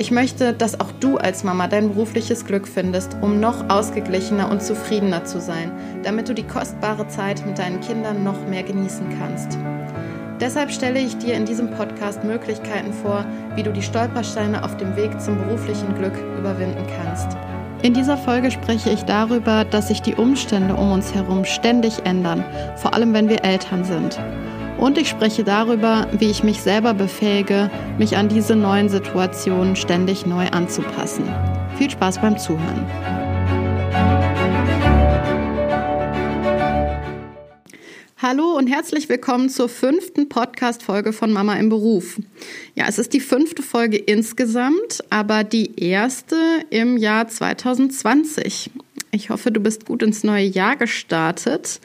Ich möchte, dass auch du als Mama dein berufliches Glück findest, um noch ausgeglichener und zufriedener zu sein, damit du die kostbare Zeit mit deinen Kindern noch mehr genießen kannst. Deshalb stelle ich dir in diesem Podcast Möglichkeiten vor, wie du die Stolpersteine auf dem Weg zum beruflichen Glück überwinden kannst. In dieser Folge spreche ich darüber, dass sich die Umstände um uns herum ständig ändern, vor allem wenn wir Eltern sind. Und ich spreche darüber, wie ich mich selber befähige, mich an diese neuen Situationen ständig neu anzupassen. Viel Spaß beim Zuhören. Hallo und herzlich willkommen zur fünften Podcast-Folge von Mama im Beruf. Ja, es ist die fünfte Folge insgesamt, aber die erste im Jahr 2020. Ich hoffe, du bist gut ins neue Jahr gestartet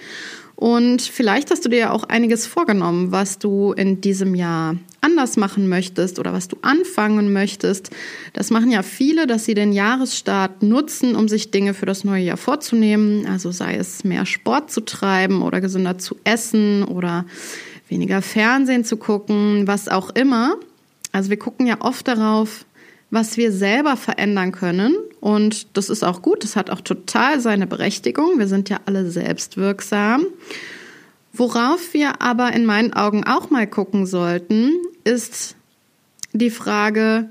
und vielleicht hast du dir ja auch einiges vorgenommen, was du in diesem Jahr anders machen möchtest oder was du anfangen möchtest. Das machen ja viele, dass sie den Jahresstart nutzen, um sich Dinge für das neue Jahr vorzunehmen. Also sei es mehr Sport zu treiben oder gesünder zu essen oder weniger Fernsehen zu gucken, was auch immer. Also wir gucken ja oft darauf, was wir selber verändern können. Und das ist auch gut, das hat auch total seine Berechtigung. Wir sind ja alle selbstwirksam. Worauf wir aber in meinen Augen auch mal gucken sollten, ist die Frage,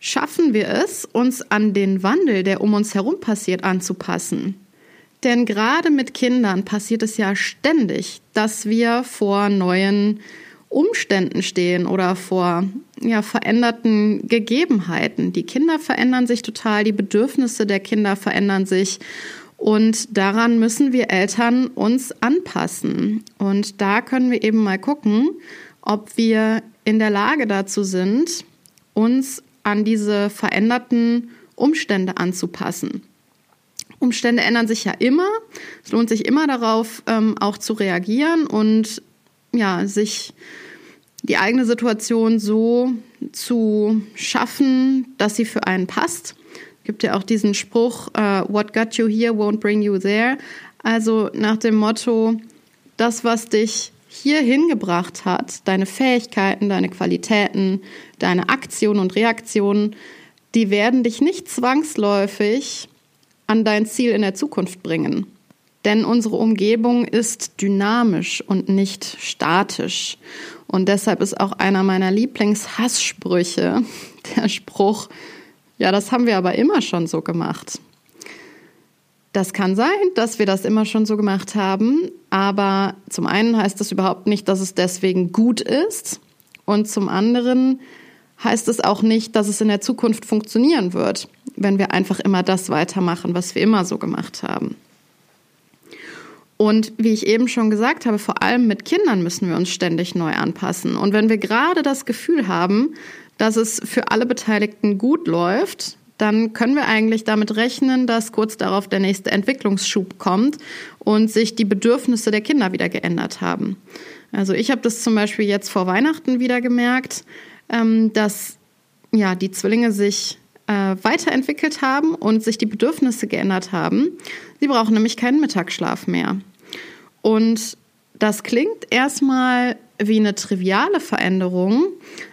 schaffen wir es, uns an den Wandel, der um uns herum passiert, anzupassen? Denn gerade mit Kindern passiert es ja ständig, dass wir vor neuen Umständen stehen oder vor ja, veränderten Gegebenheiten. Die Kinder verändern sich total, die Bedürfnisse der Kinder verändern sich und daran müssen wir Eltern uns anpassen. Und da können wir eben mal gucken, ob wir in der Lage dazu sind, uns an diese veränderten Umstände anzupassen. Umstände ändern sich ja immer. Es lohnt sich immer darauf, ähm, auch zu reagieren und ja, sich die eigene Situation so zu schaffen, dass sie für einen passt. Es gibt ja auch diesen Spruch, uh, what got you here won't bring you there. Also nach dem Motto, das, was dich hier hingebracht hat, deine Fähigkeiten, deine Qualitäten, deine Aktionen und Reaktionen, die werden dich nicht zwangsläufig an dein Ziel in der Zukunft bringen. Denn unsere Umgebung ist dynamisch und nicht statisch. Und deshalb ist auch einer meiner Lieblingshasssprüche der Spruch, ja, das haben wir aber immer schon so gemacht. Das kann sein, dass wir das immer schon so gemacht haben, aber zum einen heißt das überhaupt nicht, dass es deswegen gut ist und zum anderen heißt es auch nicht, dass es in der Zukunft funktionieren wird, wenn wir einfach immer das weitermachen, was wir immer so gemacht haben. Und wie ich eben schon gesagt habe, vor allem mit Kindern müssen wir uns ständig neu anpassen. Und wenn wir gerade das Gefühl haben, dass es für alle Beteiligten gut läuft, dann können wir eigentlich damit rechnen, dass kurz darauf der nächste Entwicklungsschub kommt und sich die Bedürfnisse der Kinder wieder geändert haben. Also ich habe das zum Beispiel jetzt vor Weihnachten wieder gemerkt, ähm, dass ja die Zwillinge sich äh, weiterentwickelt haben und sich die Bedürfnisse geändert haben. Sie brauchen nämlich keinen Mittagsschlaf mehr. Und das klingt erstmal wie eine triviale Veränderung.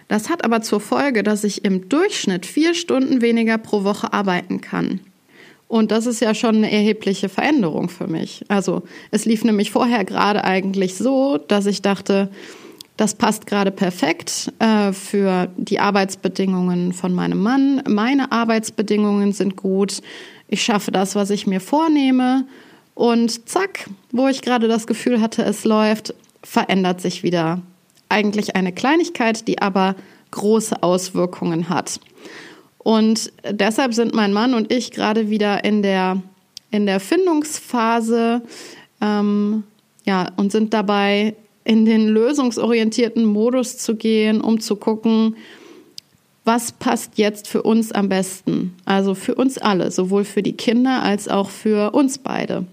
Das hat aber zur Folge, dass ich im Durchschnitt vier Stunden weniger pro Woche arbeiten kann. Und das ist ja schon eine erhebliche Veränderung für mich. Also es lief nämlich vorher gerade eigentlich so, dass ich dachte, das passt gerade perfekt äh, für die Arbeitsbedingungen von meinem Mann. Meine Arbeitsbedingungen sind gut. Ich schaffe das, was ich mir vornehme Und zack, wo ich gerade das Gefühl hatte, es läuft, verändert sich wieder. Eigentlich eine Kleinigkeit, die aber große Auswirkungen hat. Und deshalb sind mein Mann und ich gerade wieder in der, in der Findungsphase ähm, ja, und sind dabei, in den lösungsorientierten Modus zu gehen, um zu gucken, was passt jetzt für uns am besten. Also für uns alle, sowohl für die Kinder als auch für uns beide.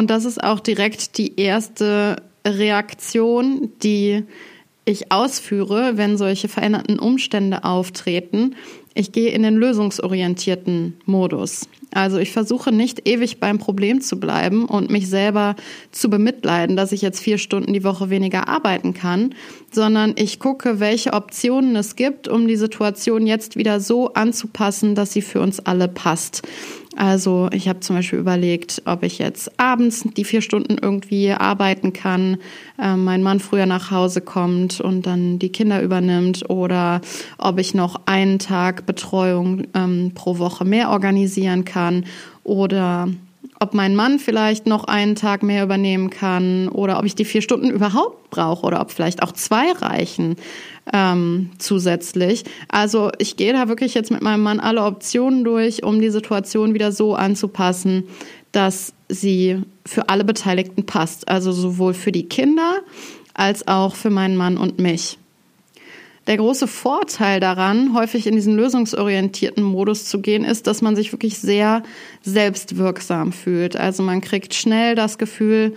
Und das ist auch direkt die erste Reaktion, die ich ausführe, wenn solche veränderten Umstände auftreten. Ich gehe in den lösungsorientierten Modus. Also ich versuche nicht ewig beim Problem zu bleiben und mich selber zu bemitleiden, dass ich jetzt vier Stunden die Woche weniger arbeiten kann, sondern ich gucke, welche Optionen es gibt, um die Situation jetzt wieder so anzupassen, dass sie für uns alle passt. Also ich habe zum Beispiel überlegt, ob ich jetzt abends die vier Stunden irgendwie arbeiten kann, äh, mein Mann früher nach Hause kommt und dann die Kinder übernimmt oder ob ich noch einen Tag Betreuung ähm, pro Woche mehr organisieren kann oder ob mein Mann vielleicht noch einen Tag mehr übernehmen kann oder ob ich die vier Stunden überhaupt brauche oder ob vielleicht auch zwei reichen ähm, zusätzlich. Also ich gehe da wirklich jetzt mit meinem Mann alle Optionen durch, um die Situation wieder so anzupassen, dass sie für alle Beteiligten passt. Also sowohl für die Kinder als auch für meinen Mann und mich. Der große Vorteil daran, häufig in diesen lösungsorientierten Modus zu gehen, ist, dass man sich wirklich sehr selbstwirksam fühlt. Also man kriegt schnell das Gefühl,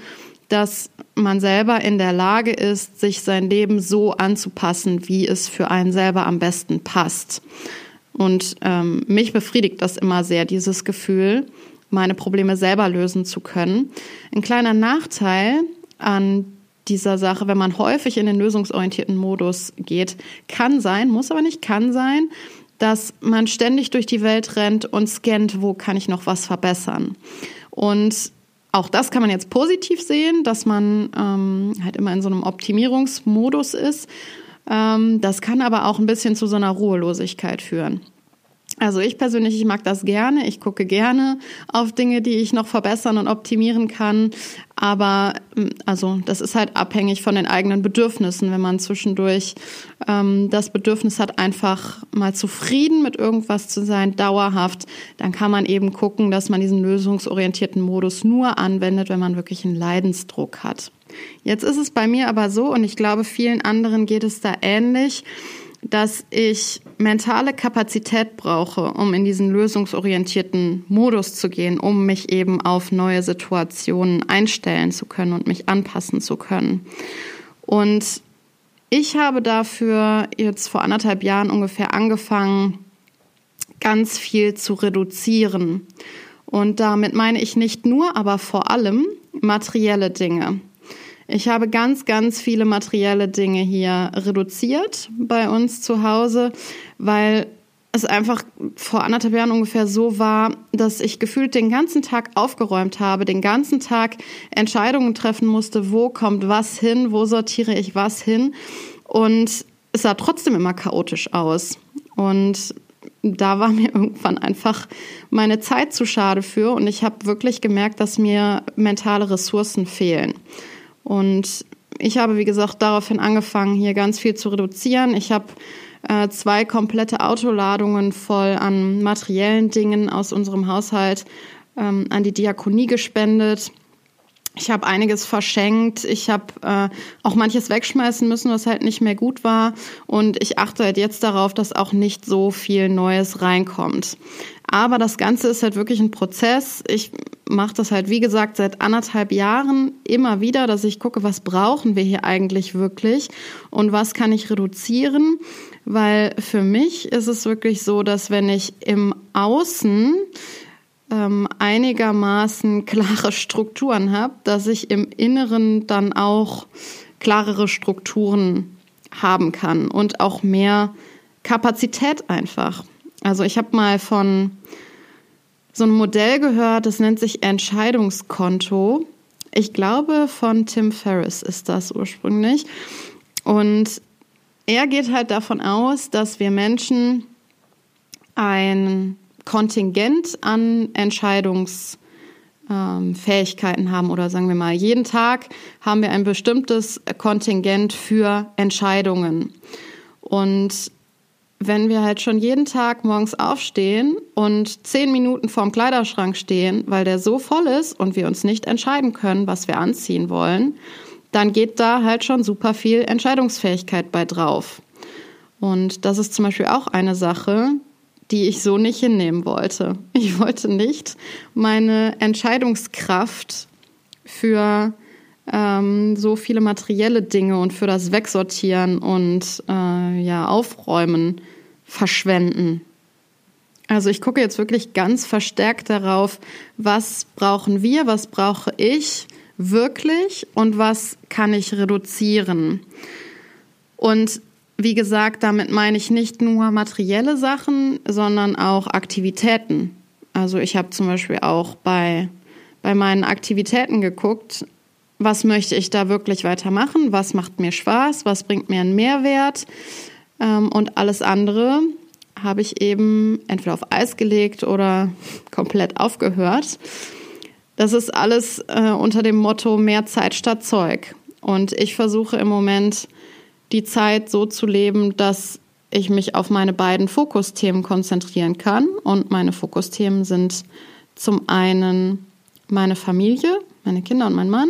dass man selber in der Lage ist, sich sein Leben so anzupassen, wie es für einen selber am besten passt. Und ähm, mich befriedigt das immer sehr, dieses Gefühl, meine Probleme selber lösen zu können. Ein kleiner Nachteil an dieser Sache, wenn man häufig in den lösungsorientierten Modus geht, kann sein, muss aber nicht, kann sein, dass man ständig durch die Welt rennt und scannt, wo kann ich noch was verbessern. Und auch das kann man jetzt positiv sehen, dass man ähm, halt immer in so einem Optimierungsmodus ist. Ähm, das kann aber auch ein bisschen zu so einer Ruhelosigkeit führen. Also ich persönlich, ich mag das gerne. Ich gucke gerne auf Dinge, die ich noch verbessern und optimieren kann. Aber mm, also das ist halt abhängig von den eigenen Bedürfnissen. Wenn man zwischendurch ähm, das Bedürfnis hat, einfach mal zufrieden mit irgendwas zu sein, dauerhaft, dann kann man eben gucken, dass man diesen lösungsorientierten Modus nur anwendet, wenn man wirklich einen Leidensdruck hat. Jetzt ist es bei mir aber so, und ich glaube, vielen anderen geht es da ähnlich dass ich mentale Kapazität brauche, um in diesen lösungsorientierten Modus zu gehen, um mich eben auf neue Situationen einstellen zu können und mich anpassen zu können. Und ich habe dafür jetzt vor anderthalb Jahren ungefähr angefangen, ganz viel zu reduzieren. Und damit meine ich nicht nur, aber vor allem materielle Dinge. Ich habe ganz, ganz viele materielle Dinge hier reduziert bei uns zu Hause, weil es einfach vor anderthalb Jahren ungefähr so war, dass ich gefühlt den ganzen Tag aufgeräumt habe, den ganzen Tag Entscheidungen treffen musste, wo kommt was hin, wo sortiere ich was hin. Und es sah trotzdem immer chaotisch aus. Und da war mir irgendwann einfach meine Zeit zu schade für und ich habe wirklich gemerkt, dass mir mentale Ressourcen fehlen. Und ich habe, wie gesagt, daraufhin angefangen, hier ganz viel zu reduzieren. Ich habe äh, zwei komplette Autoladungen voll an materiellen Dingen aus unserem Haushalt ähm, an die Diakonie gespendet. Ich habe einiges verschenkt. Ich habe äh, auch manches wegschmeißen müssen, was halt nicht mehr gut war. Und ich achte halt jetzt darauf, dass auch nicht so viel Neues reinkommt. Aber das Ganze ist halt wirklich ein Prozess. Ich mache das halt, wie gesagt, seit anderthalb Jahren immer wieder, dass ich gucke, was brauchen wir hier eigentlich wirklich und was kann ich reduzieren. Weil für mich ist es wirklich so, dass wenn ich im Außen ähm, einigermaßen klare Strukturen habe, dass ich im Inneren dann auch klarere Strukturen haben kann und auch mehr Kapazität einfach. Also ich habe mal von so einem Modell gehört, das nennt sich Entscheidungskonto. Ich glaube, von Tim Ferriss ist das ursprünglich. Und er geht halt davon aus, dass wir Menschen ein Kontingent an Entscheidungsmöglichkeiten ähm, haben oder sagen wir mal, jeden Tag haben wir ein bestimmtes Kontingent für Entscheidungen. Und wenn wir halt schon jeden Tag morgens aufstehen und zehn Minuten vorm Kleiderschrank stehen, weil der so voll ist und wir uns nicht entscheiden können, was wir anziehen wollen, dann geht da halt schon super viel Entscheidungsfähigkeit bei drauf. Und das ist zum Beispiel auch eine Sache, die ich so nicht hinnehmen wollte. Ich wollte nicht meine Entscheidungskraft für ähm, so viele materielle Dinge und für das Wegsortieren und äh, ja Aufräumen verschwenden. Also ich gucke jetzt wirklich ganz verstärkt darauf, was brauchen wir, was brauche ich wirklich und was kann ich reduzieren. Und wie gesagt, damit meine ich nicht nur materielle Sachen, sondern auch Aktivitäten. Also ich habe zum Beispiel auch bei, bei meinen Aktivitäten geguckt, was möchte ich da wirklich weitermachen, was macht mir Spaß, was bringt mir einen Mehrwert ähm, und alles andere habe ich eben entweder auf Eis gelegt oder komplett aufgehört. Das ist alles äh, unter dem Motto mehr Zeit statt Zeug. Und ich versuche im Moment die Zeit so zu leben, dass ich mich auf meine beiden Fokusthemen konzentrieren kann. Und meine Fokusthemen sind zum einen meine Familie, meine Kinder und mein Mann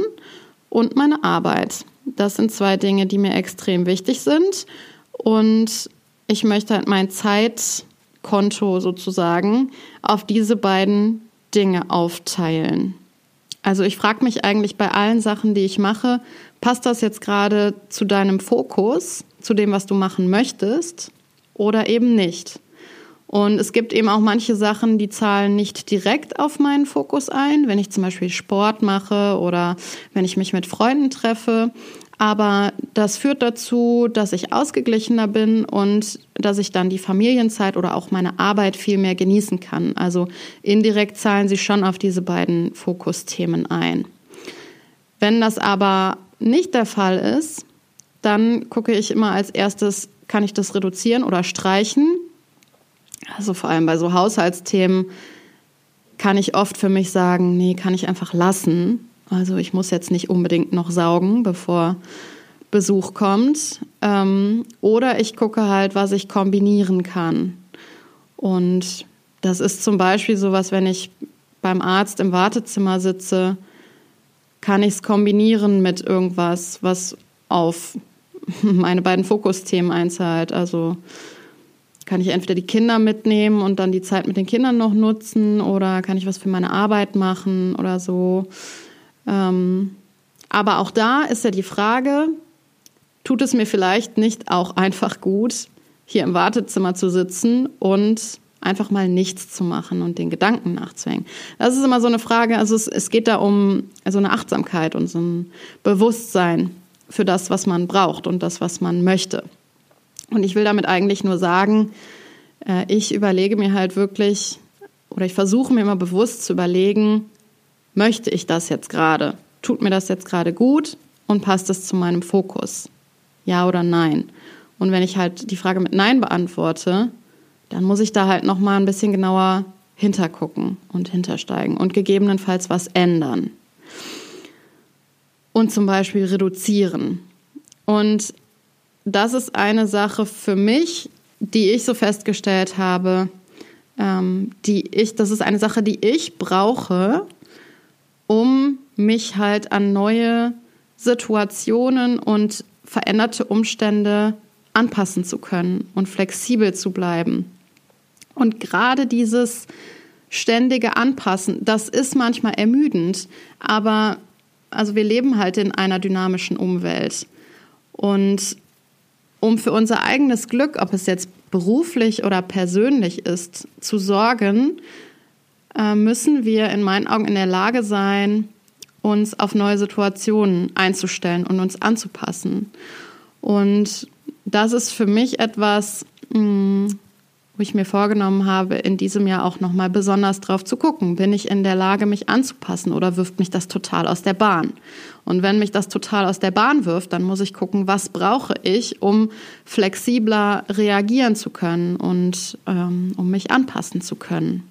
und meine Arbeit. Das sind zwei Dinge, die mir extrem wichtig sind. Und ich möchte halt mein Zeitkonto sozusagen auf diese beiden Dinge aufteilen. Also ich frage mich eigentlich bei allen Sachen, die ich mache, passt das jetzt gerade zu deinem Fokus, zu dem, was du machen möchtest oder eben nicht? Und es gibt eben auch manche Sachen, die zahlen nicht direkt auf meinen Fokus ein, wenn ich zum Beispiel Sport mache oder wenn ich mich mit Freunden treffe. Aber das führt dazu, dass ich ausgeglichener bin und dass ich dann die Familienzeit oder auch meine Arbeit viel mehr genießen kann. Also indirekt zahlen sie schon auf diese beiden Fokusthemen ein. Wenn das aber nicht der Fall ist, dann gucke ich immer als erstes, kann ich das reduzieren oder streichen. Also vor allem bei so Haushaltsthemen kann ich oft für mich sagen, nee, kann ich einfach lassen. Also ich muss jetzt nicht unbedingt noch saugen, bevor Besuch kommt. Ähm, oder ich gucke halt, was ich kombinieren kann. Und das ist zum Beispiel sowas, wenn ich beim Arzt im Wartezimmer sitze, kann ich es kombinieren mit irgendwas, was auf meine beiden Fokusthemen einzahlt. Also kann ich entweder die Kinder mitnehmen und dann die Zeit mit den Kindern noch nutzen oder kann ich was für meine Arbeit machen oder so. Ähm, aber auch da ist ja die Frage, tut es mir vielleicht nicht auch einfach gut, hier im Wartezimmer zu sitzen und einfach mal nichts zu machen und den Gedanken nachzuhängen. Das ist immer so eine Frage, also es, es geht da um also eine Achtsamkeit und so ein Bewusstsein für das, was man braucht und das, was man möchte. Und ich will damit eigentlich nur sagen, äh, ich überlege mir halt wirklich, oder ich versuche mir immer bewusst zu überlegen, möchte ich das jetzt gerade? Tut mir das jetzt gerade gut und passt es zu meinem Fokus? Ja oder nein? Und wenn ich halt die Frage mit Nein beantworte, dann muss ich da halt noch mal ein bisschen genauer hintergucken und hintersteigen und gegebenenfalls was ändern. Und zum Beispiel reduzieren. Und das ist eine Sache für mich, die ich so festgestellt habe, ähm, die ich, das ist eine Sache, die ich brauche, um mich halt an neue Situationen und veränderte Umstände anpassen zu können und flexibel zu bleiben. Und gerade dieses ständige Anpassen, das ist manchmal ermüdend, aber also wir leben halt in einer dynamischen Umwelt. Und um für unser eigenes Glück, ob es jetzt beruflich oder persönlich ist, zu sorgen, äh, müssen wir in meinen Augen in der Lage sein, uns auf neue Situationen einzustellen und uns anzupassen. Und das ist für mich etwas, mm, wo ich mir vorgenommen habe, in diesem Jahr auch nochmal besonders drauf zu gucken. Bin ich in der Lage, mich anzupassen oder wirft mich das total aus der Bahn? Und wenn mich das total aus der Bahn wirft, dann muss ich gucken, was brauche ich, um flexibler reagieren zu können und ähm, um mich anpassen zu können.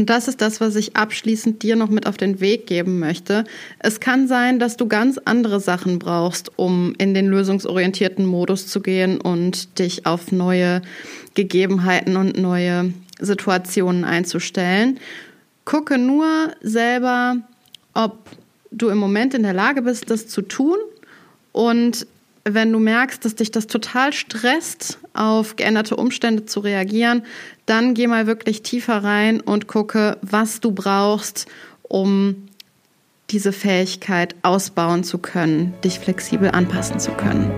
Und das ist das, was ich abschließend dir noch mit auf den Weg geben möchte. Es kann sein, dass du ganz andere Sachen brauchst, um in den lösungsorientierten Modus zu gehen und dich auf neue Gegebenheiten und neue Situationen einzustellen. Gucke nur selber, ob du im Moment in der Lage bist, das zu tun. Und wenn du merkst, dass dich das total stresst, auf geänderte Umstände zu reagieren, dann geh mal wirklich tiefer rein und gucke, was du brauchst, um diese Fähigkeit ausbauen zu können, dich flexibel anpassen zu können.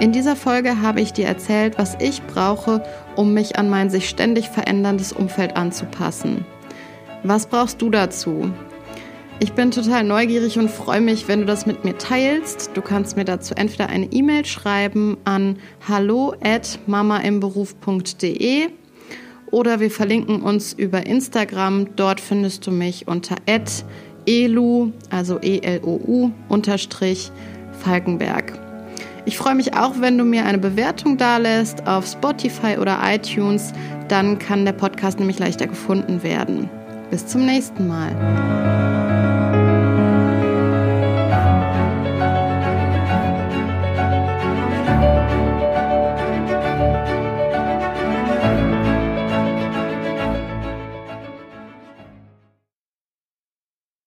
In dieser Folge habe ich dir erzählt, was ich brauche, um mich an mein sich ständig veränderndes Umfeld anzupassen. Was brauchst du dazu? Ich bin total neugierig und freue mich, wenn du das mit mir teilst. Du kannst mir dazu entweder eine E-Mail schreiben an hallo@mamaimberuf.de oder wir verlinken uns über Instagram. Dort findest du mich unter @elu, also E L O U unterstrich Falkenberg. Ich freue mich auch, wenn du mir eine Bewertung dalässt auf Spotify oder iTunes. Dann kann der Podcast nämlich leichter gefunden werden. Bis zum nächsten Mal.